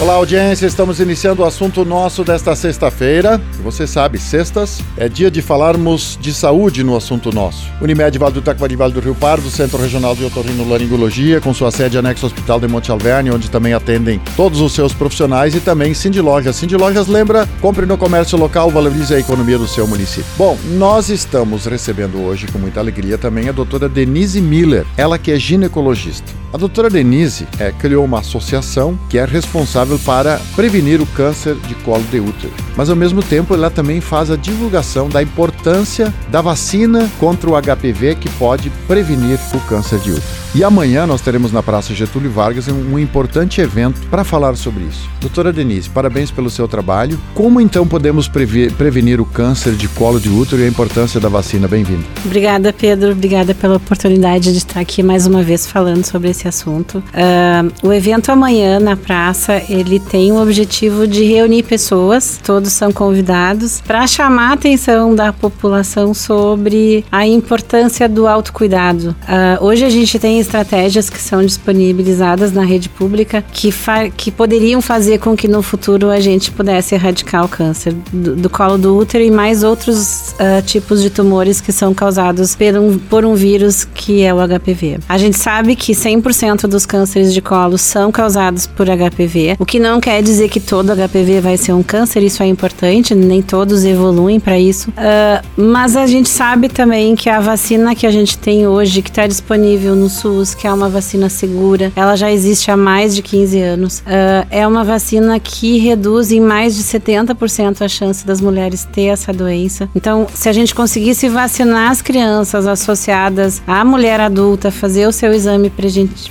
Olá, audiência. Estamos iniciando o assunto nosso desta sexta-feira. Você sabe, sextas é dia de falarmos de saúde no assunto nosso. Unimed Vale do Taquari Vale do Rio Pardo, Centro Regional de Otorrinolaringologia, com sua sede anexo ao Hospital de Monte Alverne, onde também atendem todos os seus profissionais e também Cindy Lojas. Cindy Lojas lembra, compre no comércio local, valorize a economia do seu município. Bom, nós estamos recebendo hoje com muita alegria também a doutora Denise Miller, ela que é ginecologista. A doutora Denise é, criou uma associação que é responsável para prevenir o câncer de colo de útero. Mas ao mesmo tempo ela também faz a divulgação da importância da vacina contra o HPV que pode prevenir o câncer de útero. E amanhã nós teremos na Praça Getúlio Vargas um importante evento para falar sobre isso. Doutora Denise, parabéns pelo seu trabalho. Como então podemos prevenir o câncer de colo de útero e a importância da vacina? Bem-vindo. Obrigada, Pedro. Obrigada pela oportunidade de estar aqui mais uma vez falando sobre esse assunto. Uh, o evento amanhã na praça ele tem o objetivo de reunir pessoas, todos são convidados, para chamar a atenção da população sobre a importância do autocuidado. Uh, hoje a gente tem estratégias que são disponibilizadas na rede pública que, que poderiam fazer com que no futuro a gente pudesse erradicar o câncer do, do colo do útero e mais outros uh, tipos de tumores que são causados por um, por um vírus que é o HPV. A gente sabe que 100% dos cânceres de colo são causados por HPV, o que não quer dizer que todo HPV vai ser um câncer, isso é importante, nem todos evoluem para isso. Uh, mas a gente sabe também que a vacina que a gente tem hoje, que está disponível no SUS, que é uma vacina segura. Ela já existe há mais de 15 anos. Uh, é uma vacina que reduz em mais de 70% a chance das mulheres ter essa doença. Então, se a gente conseguisse vacinar as crianças associadas à mulher adulta, fazer o seu exame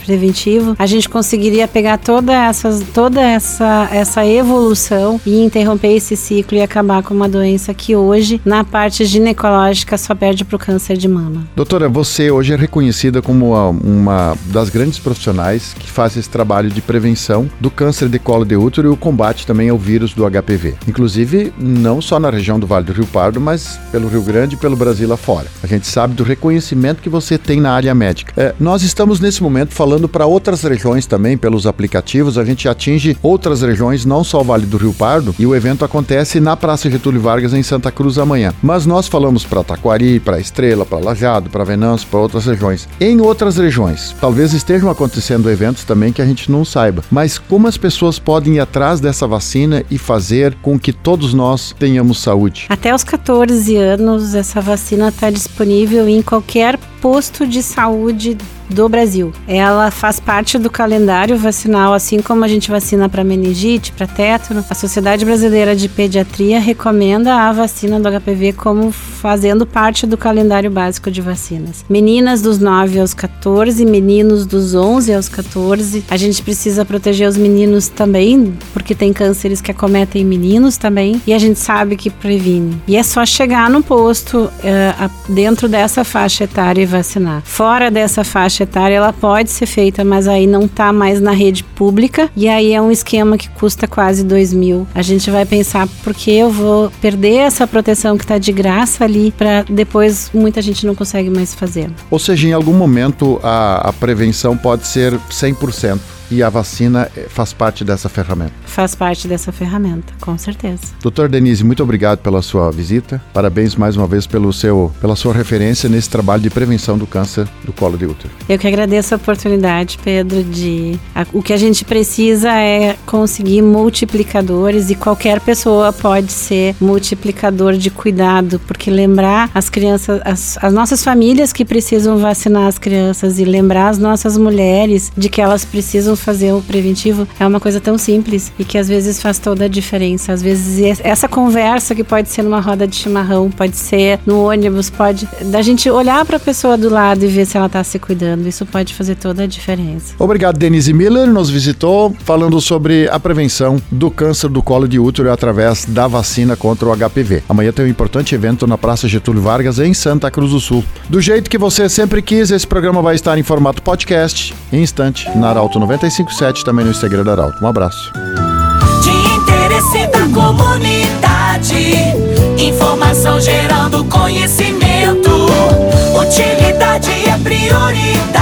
preventivo, a gente conseguiria pegar toda essa, toda essa, essa evolução e interromper esse ciclo e acabar com uma doença que hoje, na parte ginecológica, só perde para o câncer de mama. Doutora, você hoje é reconhecida como uma das grandes profissionais que faz esse trabalho de prevenção do câncer de colo de útero e o combate também ao vírus do HPV. Inclusive, não só na região do Vale do Rio Pardo, mas pelo Rio Grande e pelo Brasil afora. A gente sabe do reconhecimento que você tem na área médica. É, nós estamos nesse momento falando para outras regiões também, pelos aplicativos, a gente atinge outras regiões, não só o Vale do Rio Pardo, e o evento acontece na Praça Getúlio Vargas, em Santa Cruz, amanhã. Mas nós falamos para Taquari, para Estrela, para Lajado, para Venâncio, para outras regiões. Em outras regiões, regiões. Talvez estejam acontecendo eventos também que a gente não saiba. Mas como as pessoas podem ir atrás dessa vacina e fazer com que todos nós tenhamos saúde? Até os 14 anos, essa vacina está disponível em qualquer posto de saúde do Brasil. Ela faz parte do calendário vacinal, assim como a gente vacina para meningite, para tétano. A Sociedade Brasileira de Pediatria recomenda a vacina do HPV como fazendo parte do calendário básico de vacinas. Meninas dos 9 aos 14, meninos dos 11 aos 14. A gente precisa proteger os meninos também, porque tem cânceres que acometem meninos também, e a gente sabe que previne. E é só chegar no posto uh, dentro dessa faixa etária e vacinar. Fora dessa faixa faixa etária, ela pode ser feita, mas aí não está mais na rede pública. E aí é um esquema que custa quase 2 mil. A gente vai pensar, por que eu vou perder essa proteção que está de graça ali para depois muita gente não consegue mais fazer. Ou seja, em algum momento a, a prevenção pode ser 100% e a vacina eh, faz parte dessa ferramenta. Faz parte dessa ferramenta, com certeza. Doutor Denise, muito obrigado pela sua visita. Parabéns mais uma vez pelo seu, pela sua referência nesse trabalho de prevenção do câncer do colo de útero. Eu que agradeço a oportunidade, Pedro, de a, o que a gente precisa é conseguir multiplicadores e qualquer pessoa pode ser multiplicador de cuidado, porque lembrar as crianças, as, as nossas famílias que precisam vacinar as crianças e lembrar as nossas mulheres de que elas precisam fazer o preventivo é uma coisa tão simples e que às vezes faz toda a diferença. Às vezes essa conversa que pode ser numa roda de chimarrão, pode ser no ônibus, pode da gente olhar para a pessoa do lado e ver se ela está se cuidando. Isso pode fazer toda a diferença. Obrigado, Denise Miller, nos visitou falando sobre a prevenção do câncer do colo de útero através da vacina contra o HPV. Amanhã tem um importante evento na Praça Getúlio Vargas em Santa Cruz do Sul. Do jeito que você sempre quis, esse programa vai estar em formato podcast em instante na Arauto 957, também no Instagram da Arauto. Um abraço. De interesse da comunidade. Informação gerando conhecimento. Utilidade é prioridade